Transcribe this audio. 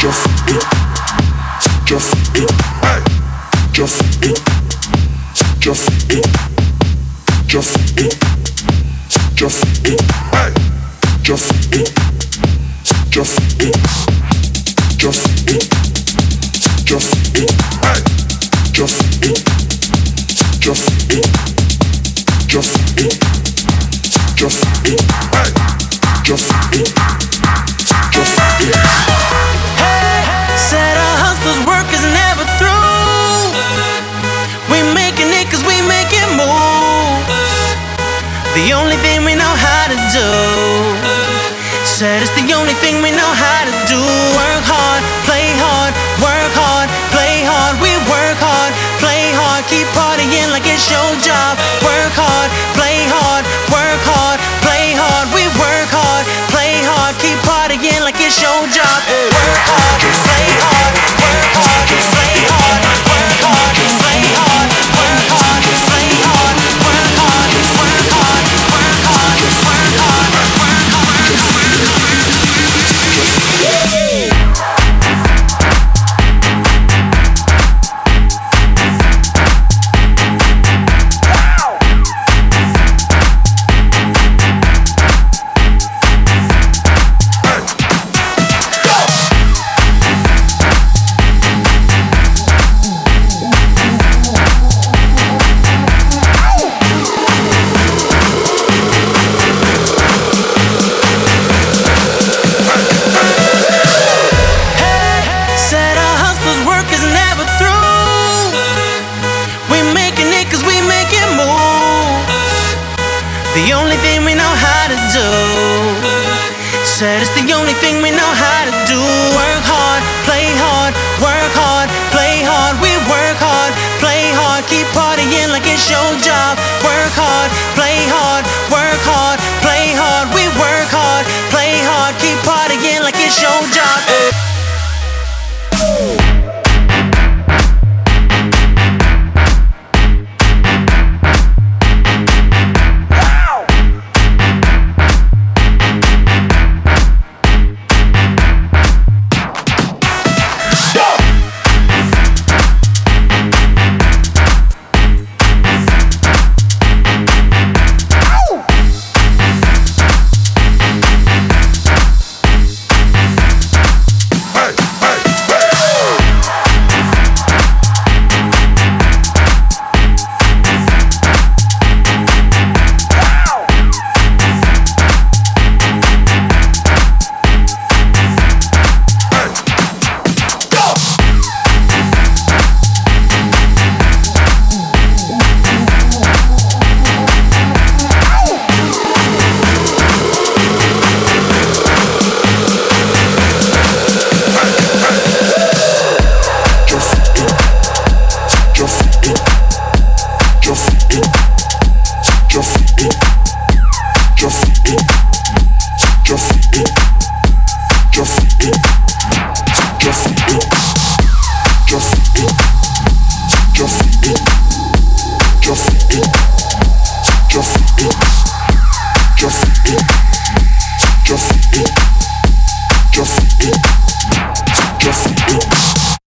Just it. Just it. Hey. Just it. Just it. Just it. Just it. Hey. Just it. Just it. Just it. Just it. Hey. Just it. Just it. Just it. Just it. Hey. Just it. the only thing we know how to do. Said it's the only thing we know how to do. Work hard, play hard, work hard, play hard. We work hard, play hard, keep hard. the only thing we know how to do. Said it's the only thing we know how to do. Work hard. just, just.